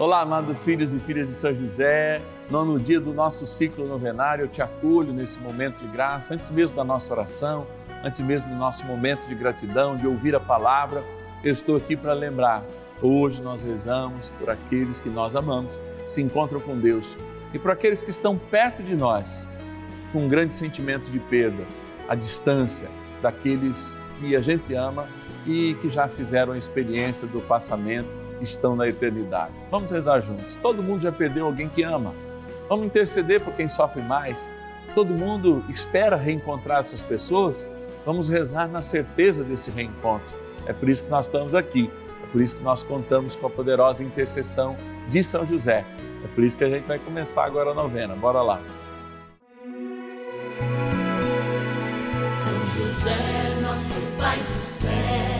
Olá, amados filhos e filhas de São José. Nono dia do nosso ciclo novenário, eu te acolho nesse momento de graça, antes mesmo da nossa oração, antes mesmo do nosso momento de gratidão, de ouvir a palavra. Eu estou aqui para lembrar. Hoje nós rezamos por aqueles que nós amamos, se encontram com Deus, e por aqueles que estão perto de nós, com um grande sentimento de perda, a distância daqueles que a gente ama e que já fizeram a experiência do passamento estão na eternidade. Vamos rezar juntos. Todo mundo já perdeu alguém que ama. Vamos interceder por quem sofre mais. Todo mundo espera reencontrar essas pessoas. Vamos rezar na certeza desse reencontro. É por isso que nós estamos aqui. É por isso que nós contamos com a poderosa intercessão de São José. É por isso que a gente vai começar agora a novena. Bora lá. São José, nosso Pai do céu,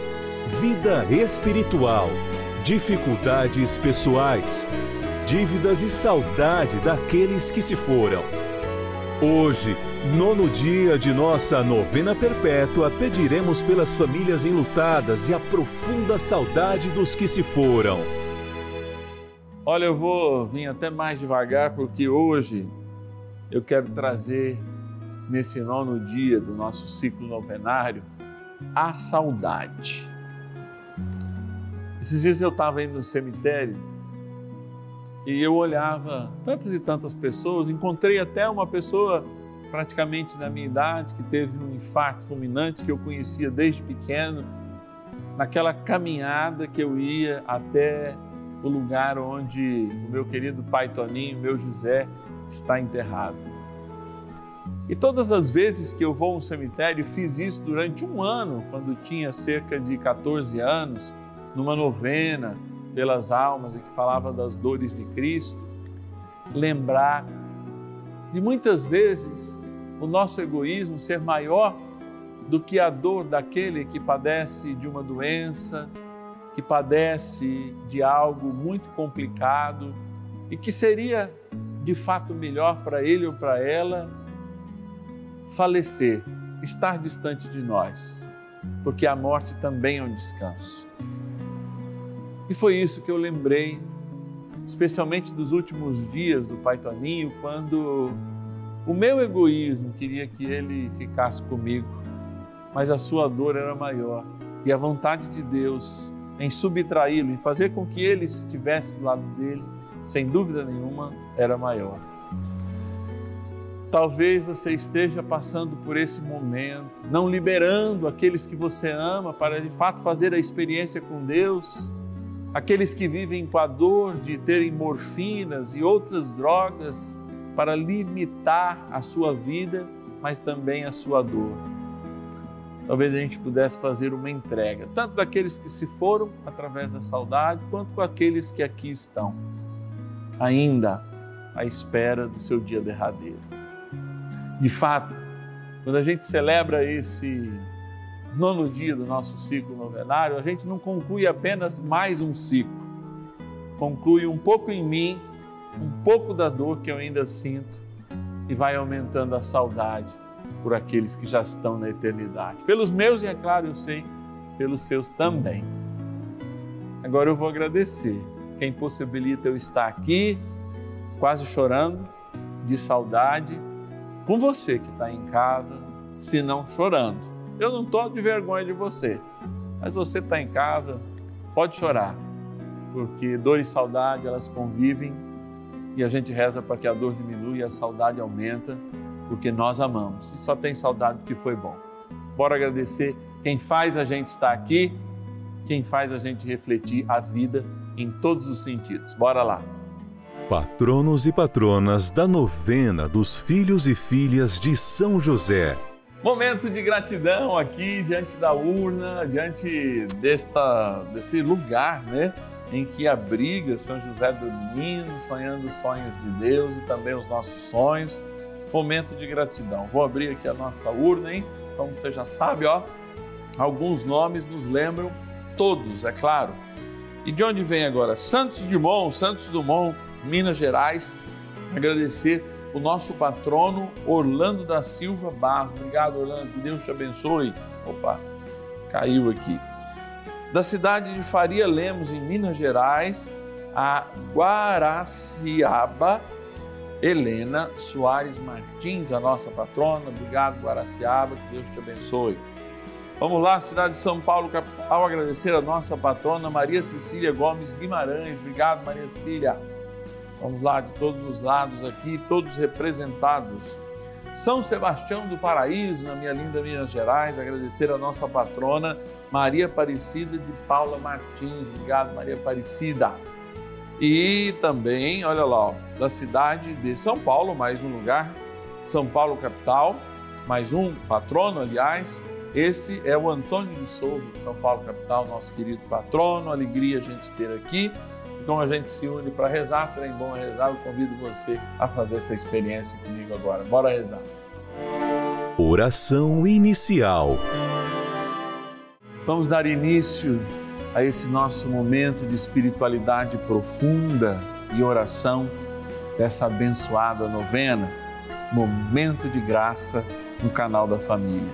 vida espiritual, dificuldades pessoais, dívidas e saudade daqueles que se foram. Hoje, nono dia de nossa novena perpétua, pediremos pelas famílias enlutadas e a profunda saudade dos que se foram. Olha, eu vou vir até mais devagar porque hoje eu quero trazer nesse nono dia do nosso ciclo novenário a saudade. Esses dias eu estava indo no cemitério e eu olhava tantas e tantas pessoas, encontrei até uma pessoa praticamente da minha idade que teve um infarto fulminante que eu conhecia desde pequeno, naquela caminhada que eu ia até o lugar onde o meu querido pai Toninho, meu José, está enterrado. E todas as vezes que eu vou a um cemitério, fiz isso durante um ano, quando tinha cerca de 14 anos, numa novena pelas almas e que falava das dores de Cristo, lembrar de muitas vezes o nosso egoísmo ser maior do que a dor daquele que padece de uma doença, que padece de algo muito complicado e que seria de fato melhor para ele ou para ela falecer, estar distante de nós, porque a morte também é um descanso. E foi isso que eu lembrei, especialmente dos últimos dias do Pai Toninho, quando o meu egoísmo queria que ele ficasse comigo, mas a sua dor era maior e a vontade de Deus em subtraí-lo, em fazer com que ele estivesse do lado dele, sem dúvida nenhuma, era maior. Talvez você esteja passando por esse momento, não liberando aqueles que você ama para de fato fazer a experiência com Deus, aqueles que vivem com a dor de terem morfinas e outras drogas para limitar a sua vida, mas também a sua dor. Talvez a gente pudesse fazer uma entrega, tanto daqueles que se foram através da saudade, quanto com aqueles que aqui estão, ainda à espera do seu dia derradeiro. De fato, quando a gente celebra esse nono dia do nosso ciclo novenário, a gente não conclui apenas mais um ciclo, conclui um pouco em mim, um pouco da dor que eu ainda sinto e vai aumentando a saudade por aqueles que já estão na eternidade. Pelos meus, e é claro, eu sei, pelos seus também. Agora eu vou agradecer quem possibilita eu estar aqui, quase chorando, de saudade, com você que está em casa, se não chorando. Eu não estou de vergonha de você, mas você está em casa, pode chorar, porque dor e saudade elas convivem e a gente reza para que a dor diminua e a saudade aumenta, porque nós amamos e só tem saudade que foi bom. Bora agradecer quem faz a gente estar aqui, quem faz a gente refletir a vida em todos os sentidos. Bora lá. Patronos e patronas da novena dos filhos e filhas de São José. Momento de gratidão aqui diante da urna, diante desta, desse lugar, né? Em que abriga São José dormindo, sonhando os sonhos de Deus e também os nossos sonhos. Momento de gratidão. Vou abrir aqui a nossa urna, hein? Como você já sabe, ó, alguns nomes nos lembram, todos, é claro. E de onde vem agora? Santos Dumont, Santos Dumont, Minas Gerais. Agradecer o nosso patrono Orlando da Silva Barros. Obrigado, Orlando, que Deus te abençoe. Opa, caiu aqui. Da cidade de Faria Lemos, em Minas Gerais, a Guaraciaba Helena Soares Martins, a nossa patrona. Obrigado, Guaraciaba, que Deus te abençoe. Vamos lá, cidade de São Paulo, capital, agradecer a nossa patrona Maria Cecília Gomes Guimarães. Obrigado, Maria Cecília. Vamos lá, de todos os lados aqui, todos representados. São Sebastião do Paraíso, na minha linda Minas Gerais, agradecer a nossa patrona Maria Aparecida de Paula Martins. Obrigado, Maria Aparecida. E também, olha lá, ó, da cidade de São Paulo, mais um lugar, São Paulo capital, mais um patrono, aliás. Esse é o Antônio de Souza, de São Paulo capital, nosso querido patrono. Alegria a gente ter aqui. E como a gente se une para rezar, trem bom é rezar, eu convido você a fazer essa experiência comigo agora. Bora rezar. Oração inicial. Vamos dar início a esse nosso momento de espiritualidade profunda e oração dessa abençoada novena, Momento de Graça no canal da Família.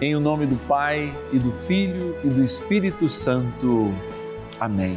Em o nome do Pai e do Filho e do Espírito Santo. Amém.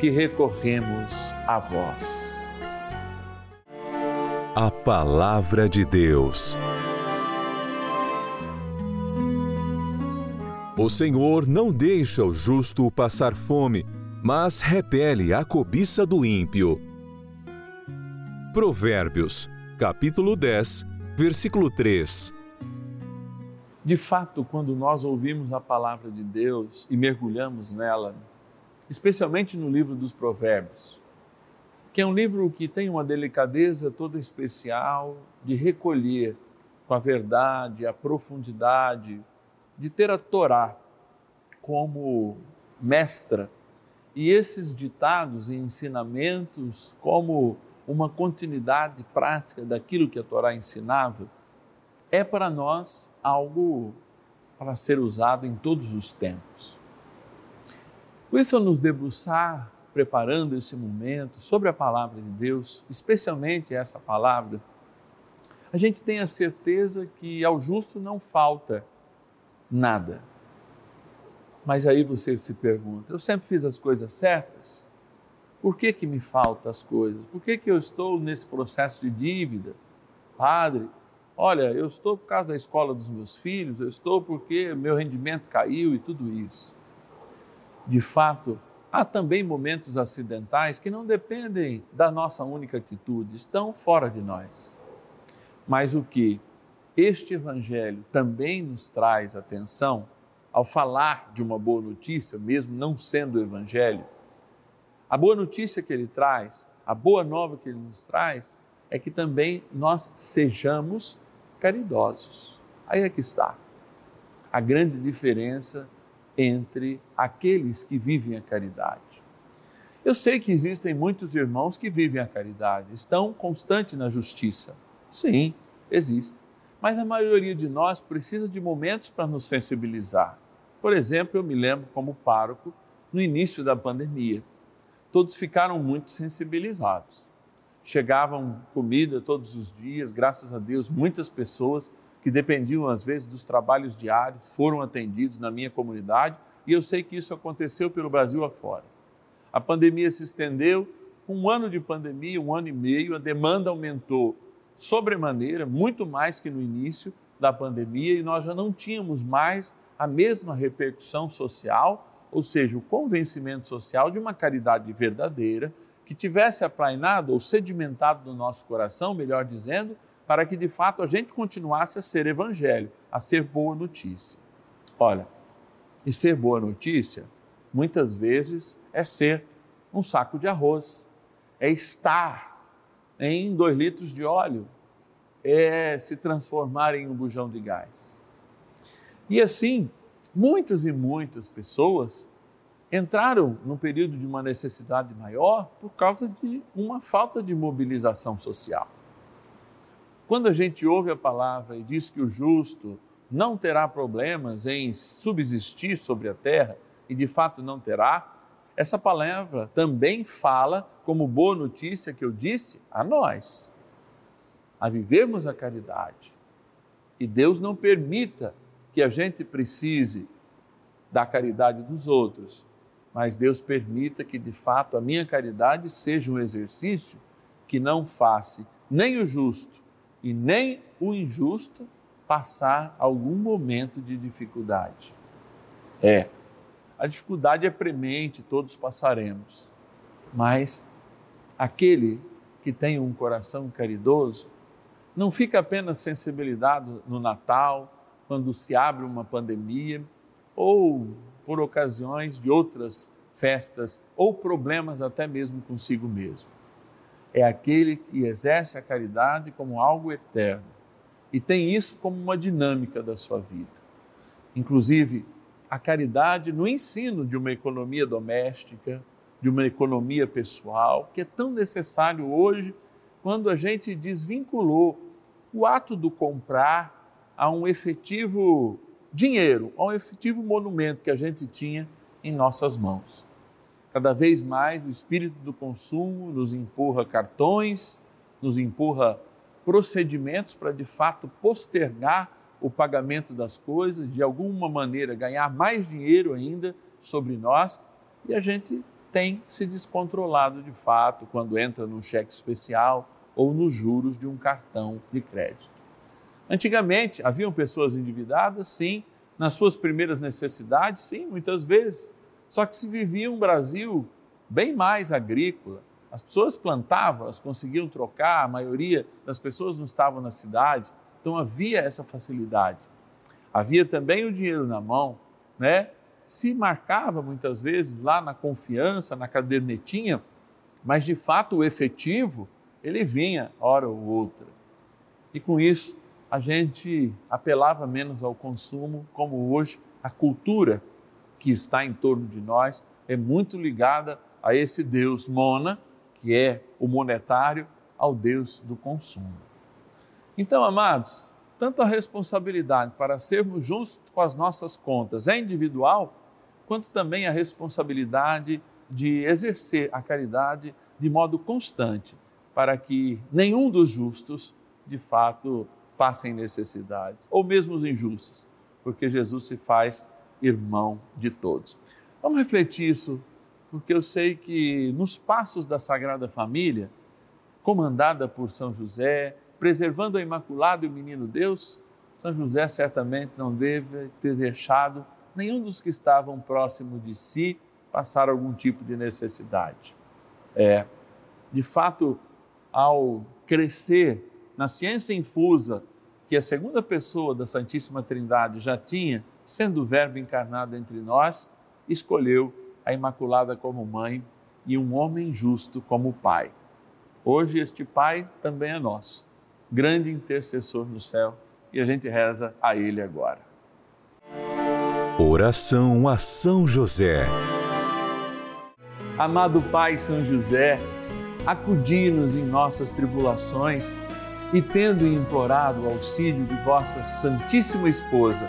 que recorremos a vós. A Palavra de Deus. O Senhor não deixa o justo passar fome, mas repele a cobiça do ímpio. Provérbios, capítulo 10, versículo 3. De fato, quando nós ouvimos a palavra de Deus e mergulhamos nela, especialmente no livro dos Provérbios, que é um livro que tem uma delicadeza toda especial de recolher com a verdade, a profundidade, de ter a Torá como mestra e esses ditados e ensinamentos como uma continuidade prática daquilo que a Torá ensinava, é para nós algo para ser usado em todos os tempos. Por isso, ao nos debruçar, preparando esse momento sobre a palavra de Deus, especialmente essa palavra, a gente tem a certeza que ao justo não falta nada. Mas aí você se pergunta: eu sempre fiz as coisas certas? Por que, que me faltam as coisas? Por que, que eu estou nesse processo de dívida? Padre, olha, eu estou por causa da escola dos meus filhos, eu estou porque meu rendimento caiu e tudo isso. De fato, há também momentos acidentais que não dependem da nossa única atitude, estão fora de nós. Mas o que este Evangelho também nos traz atenção ao falar de uma boa notícia, mesmo não sendo o Evangelho, a boa notícia que ele traz, a boa nova que ele nos traz, é que também nós sejamos caridosos. Aí é que está a grande diferença entre aqueles que vivem a caridade. Eu sei que existem muitos irmãos que vivem a caridade, estão constantes na justiça. Sim, existe. Mas a maioria de nós precisa de momentos para nos sensibilizar. Por exemplo, eu me lembro como pároco no início da pandemia todos ficaram muito sensibilizados. Chegavam comida todos os dias, graças a Deus, muitas pessoas que dependiam às vezes dos trabalhos diários foram atendidos na minha comunidade e eu sei que isso aconteceu pelo Brasil afora. A pandemia se estendeu, um ano de pandemia, um ano e meio, a demanda aumentou sobremaneira, muito mais que no início da pandemia, e nós já não tínhamos mais a mesma repercussão social ou seja, o convencimento social de uma caridade verdadeira que tivesse aplainado ou sedimentado no nosso coração, melhor dizendo, para que de fato a gente continuasse a ser evangelho, a ser boa notícia. Olha, e ser boa notícia, muitas vezes, é ser um saco de arroz, é estar em dois litros de óleo, é se transformar em um bujão de gás. E assim, muitas e muitas pessoas entraram num período de uma necessidade maior por causa de uma falta de mobilização social. Quando a gente ouve a palavra e diz que o justo não terá problemas em subsistir sobre a terra, e de fato não terá, essa palavra também fala, como boa notícia que eu disse, a nós, a vivermos a caridade. E Deus não permita que a gente precise da caridade dos outros, mas Deus permita que de fato a minha caridade seja um exercício que não faça nem o justo e nem o injusto passar algum momento de dificuldade. É, a dificuldade é premente, todos passaremos, mas aquele que tem um coração caridoso não fica apenas sensibilizado no Natal, quando se abre uma pandemia ou por ocasiões de outras festas ou problemas até mesmo consigo mesmo. É aquele que exerce a caridade como algo eterno e tem isso como uma dinâmica da sua vida. Inclusive, a caridade no ensino de uma economia doméstica, de uma economia pessoal, que é tão necessário hoje quando a gente desvinculou o ato do comprar a um efetivo dinheiro, a um efetivo monumento que a gente tinha em nossas mãos. Cada vez mais o espírito do consumo nos empurra cartões, nos empurra procedimentos para de fato postergar o pagamento das coisas, de alguma maneira ganhar mais dinheiro ainda sobre nós, e a gente tem se descontrolado de fato quando entra no cheque especial ou nos juros de um cartão de crédito. Antigamente, haviam pessoas endividadas, sim, nas suas primeiras necessidades, sim, muitas vezes. Só que se vivia um Brasil bem mais agrícola. As pessoas plantavam, elas conseguiam trocar, a maioria das pessoas não estavam na cidade, então havia essa facilidade. Havia também o dinheiro na mão, né? Se marcava muitas vezes lá na confiança, na cadernetinha, mas de fato o efetivo, ele vinha hora ou outra. E com isso, a gente apelava menos ao consumo, como hoje a cultura que está em torno de nós é muito ligada a esse Deus Mona, que é o monetário, ao Deus do consumo. Então, amados, tanto a responsabilidade para sermos justos com as nossas contas é individual, quanto também a responsabilidade de exercer a caridade de modo constante, para que nenhum dos justos, de fato, passem necessidades, ou mesmo os injustos, porque Jesus se faz irmão de todos. Vamos refletir isso, porque eu sei que nos passos da Sagrada Família, comandada por São José, preservando a Imaculado e o Menino Deus, São José certamente não deve ter deixado nenhum dos que estavam próximo de si passar algum tipo de necessidade. É, de fato, ao crescer na ciência infusa que a segunda pessoa da Santíssima Trindade já tinha, sendo o Verbo encarnado entre nós, escolheu a Imaculada como mãe e um homem justo como pai. Hoje este pai também é nosso, grande intercessor no céu, e a gente reza a ele agora. Oração a São José. Amado Pai São José, acudi-nos em nossas tribulações e, tendo implorado o auxílio de vossa Santíssima Esposa,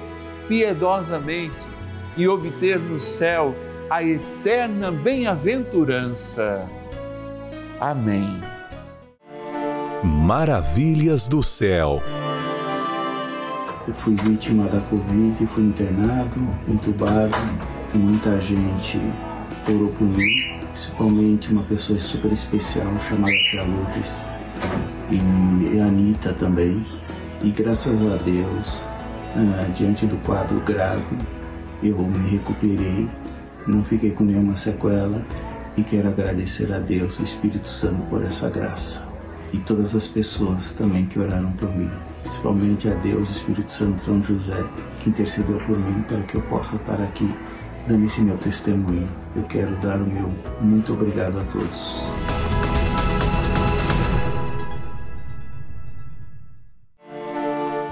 piedosamente e obter no céu a eterna bem-aventurança. Amém. Maravilhas do céu. Eu fui vítima da Covid, fui internado, entubado, e muita gente orou por mim, principalmente uma pessoa super especial chamada Tia Lourdes e a Anitta também. E graças a Deus, uh, diante do quadro grave, eu me recuperei, não fiquei com nenhuma sequela e quero agradecer a Deus, o Espírito Santo, por essa graça. E todas as pessoas também que oraram por mim, principalmente a Deus, o Espírito Santo, São José, que intercedeu por mim para que eu possa estar aqui dando esse meu testemunho. Eu quero dar o meu muito obrigado a todos.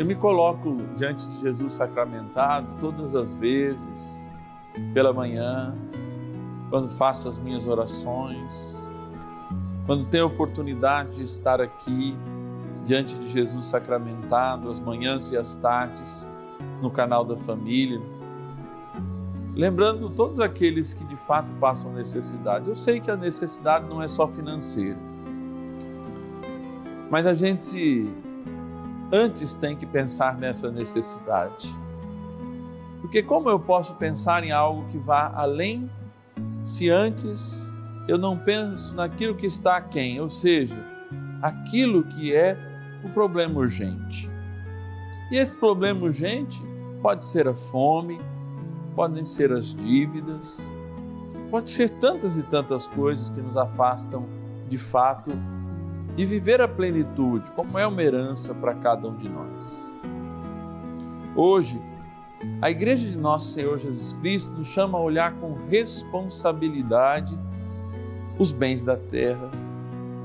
Eu me coloco diante de Jesus sacramentado todas as vezes, pela manhã, quando faço as minhas orações, quando tenho a oportunidade de estar aqui diante de Jesus sacramentado, as manhãs e as tardes, no canal da família lembrando todos aqueles que de fato passam necessidade. Eu sei que a necessidade não é só financeira, mas a gente antes tem que pensar nessa necessidade. Porque como eu posso pensar em algo que vá além se antes eu não penso naquilo que está a quem, ou seja, aquilo que é o problema urgente. E esse problema urgente pode ser a fome, podem ser as dívidas, pode ser tantas e tantas coisas que nos afastam de fato de viver a plenitude, como é uma herança para cada um de nós. Hoje, a Igreja de Nosso Senhor Jesus Cristo nos chama a olhar com responsabilidade os bens da terra.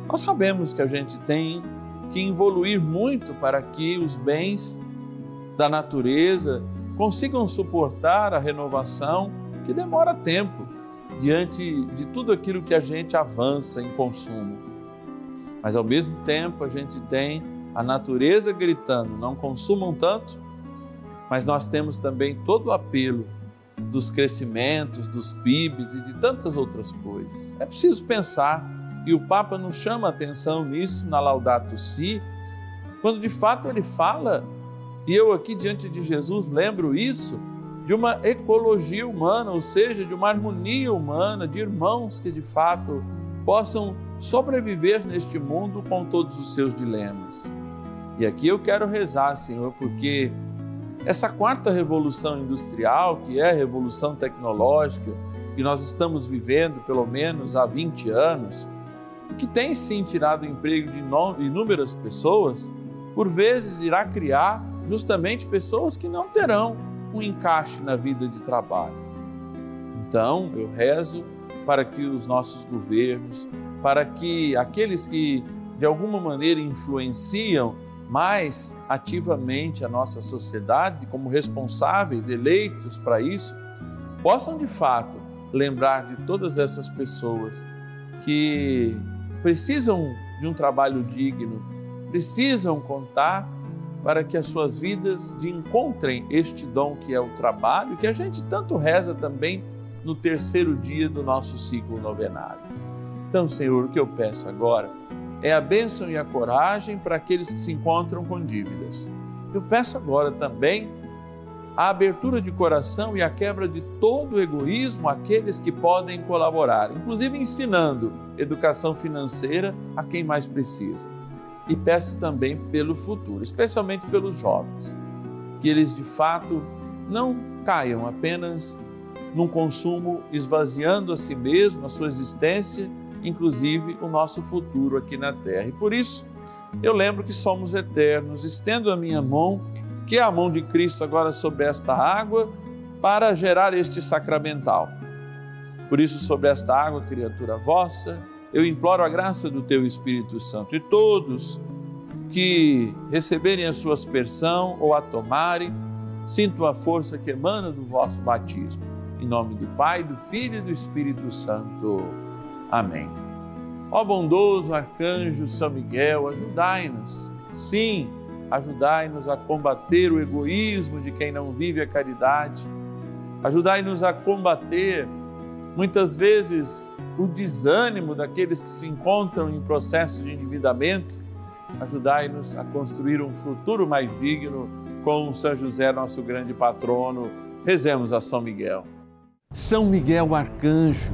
Nós sabemos que a gente tem que evoluir muito para que os bens da natureza consigam suportar a renovação que demora tempo diante de tudo aquilo que a gente avança em consumo. Mas ao mesmo tempo a gente tem a natureza gritando: não consumam tanto, mas nós temos também todo o apelo dos crescimentos, dos PIBs e de tantas outras coisas. É preciso pensar, e o Papa nos chama a atenção nisso na Laudato Si, quando de fato ele fala, e eu aqui diante de Jesus lembro isso, de uma ecologia humana, ou seja, de uma harmonia humana, de irmãos que de fato possam sobreviver neste mundo com todos os seus dilemas. E aqui eu quero rezar, Senhor, porque essa quarta revolução industrial, que é a revolução tecnológica, que nós estamos vivendo pelo menos há 20 anos, que tem sim tirado o emprego de inúmeras pessoas, por vezes irá criar justamente pessoas que não terão um encaixe na vida de trabalho. Então, eu rezo para que os nossos governos, para que aqueles que de alguma maneira influenciam mais ativamente a nossa sociedade, como responsáveis eleitos para isso, possam de fato lembrar de todas essas pessoas que precisam de um trabalho digno, precisam contar para que as suas vidas encontrem este dom que é o trabalho, que a gente tanto reza também no terceiro dia do nosso ciclo novenário. Então, Senhor, o que eu peço agora é a bênção e a coragem para aqueles que se encontram com dívidas. Eu peço agora também a abertura de coração e a quebra de todo o egoísmo àqueles que podem colaborar, inclusive ensinando educação financeira a quem mais precisa. E peço também pelo futuro, especialmente pelos jovens, que eles de fato não caiam apenas num consumo esvaziando a si mesmo, a sua existência inclusive o nosso futuro aqui na terra. E por isso, eu lembro que somos eternos. Estendo a minha mão, que é a mão de Cristo agora sobre esta água, para gerar este sacramental. Por isso, sobre esta água, criatura vossa, eu imploro a graça do teu Espírito Santo. E todos que receberem a sua aspersão ou a tomarem, sintam a força que emana do vosso batismo. Em nome do Pai, do Filho e do Espírito Santo. Amém. Ó bondoso arcanjo São Miguel, ajudai-nos. Sim, ajudai-nos a combater o egoísmo de quem não vive a caridade. Ajudai-nos a combater muitas vezes o desânimo daqueles que se encontram em processo de endividamento. Ajudai-nos a construir um futuro mais digno com São José, nosso grande patrono. Rezemos a São Miguel. São Miguel arcanjo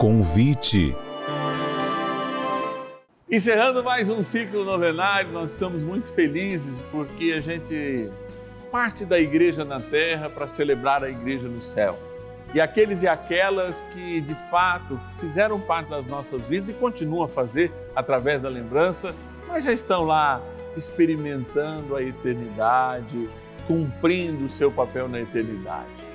Convite. Encerrando mais um ciclo novenário, nós estamos muito felizes porque a gente parte da igreja na terra para celebrar a igreja no céu. E aqueles e aquelas que de fato fizeram parte das nossas vidas e continuam a fazer através da lembrança, mas já estão lá experimentando a eternidade, cumprindo o seu papel na eternidade.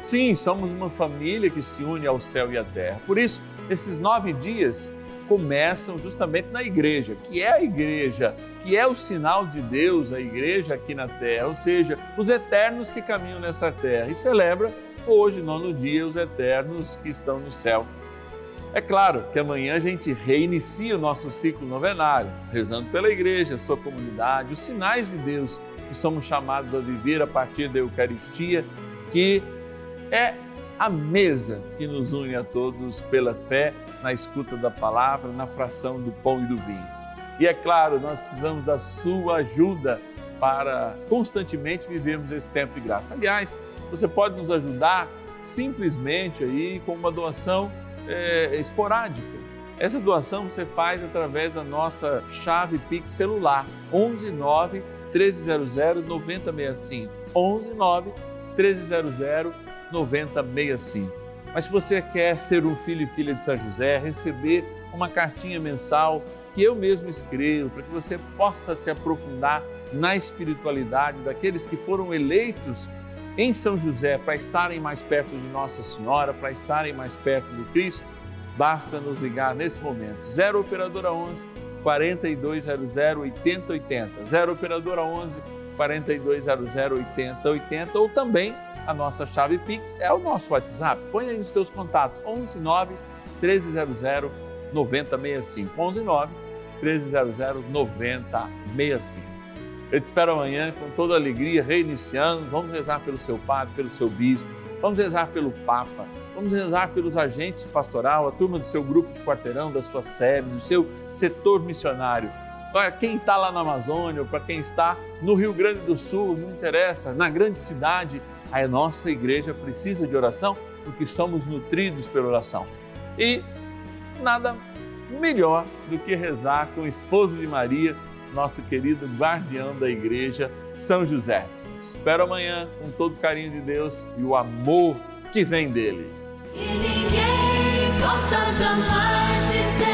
Sim, somos uma família que se une ao céu e à terra. Por isso, esses nove dias, começam justamente na igreja, que é a igreja, que é o sinal de Deus, a igreja aqui na terra, ou seja, os eternos que caminham nessa terra. E celebra hoje, nono dia, os eternos que estão no céu. É claro que amanhã a gente reinicia o nosso ciclo novenário, rezando pela igreja, sua comunidade, os sinais de Deus que somos chamados a viver a partir da Eucaristia, que é a mesa que nos une a todos pela fé, na escuta da palavra, na fração do pão e do vinho. E é claro, nós precisamos da sua ajuda para constantemente vivermos esse tempo de graça. Aliás, você pode nos ajudar simplesmente aí com uma doação é, esporádica. Essa doação você faz através da nossa chave Pix celular 119 1300 9065 119 1300 9065. Mas se você quer ser um filho e filha de São José, receber uma cartinha mensal que eu mesmo escrevo, para que você possa se aprofundar na espiritualidade daqueles que foram eleitos em São José para estarem mais perto de Nossa Senhora, para estarem mais perto do Cristo, basta nos ligar nesse momento. 0 Operadora 11 4200 8080. 0 Operadora 11 4200 8080 ou também a nossa chave Pix é o nosso WhatsApp. Põe aí os teus contatos 11 9 1300 9065. 11 9 1300 9065. Eu te espero amanhã com toda alegria, reiniciando. Vamos rezar pelo seu padre, pelo seu bispo, vamos rezar pelo Papa, vamos rezar pelos agentes pastoral, a turma do seu grupo de quarteirão, da sua sede, do seu setor missionário. Para quem está lá na Amazônia, para quem está no Rio Grande do Sul, não interessa, na grande cidade, a nossa igreja precisa de oração porque somos nutridos pela oração. E nada melhor do que rezar com o esposo de Maria, nosso querido guardião da igreja, São José. Espero amanhã com todo o carinho de Deus e o amor que vem dele. Ninguém possa jamais dizer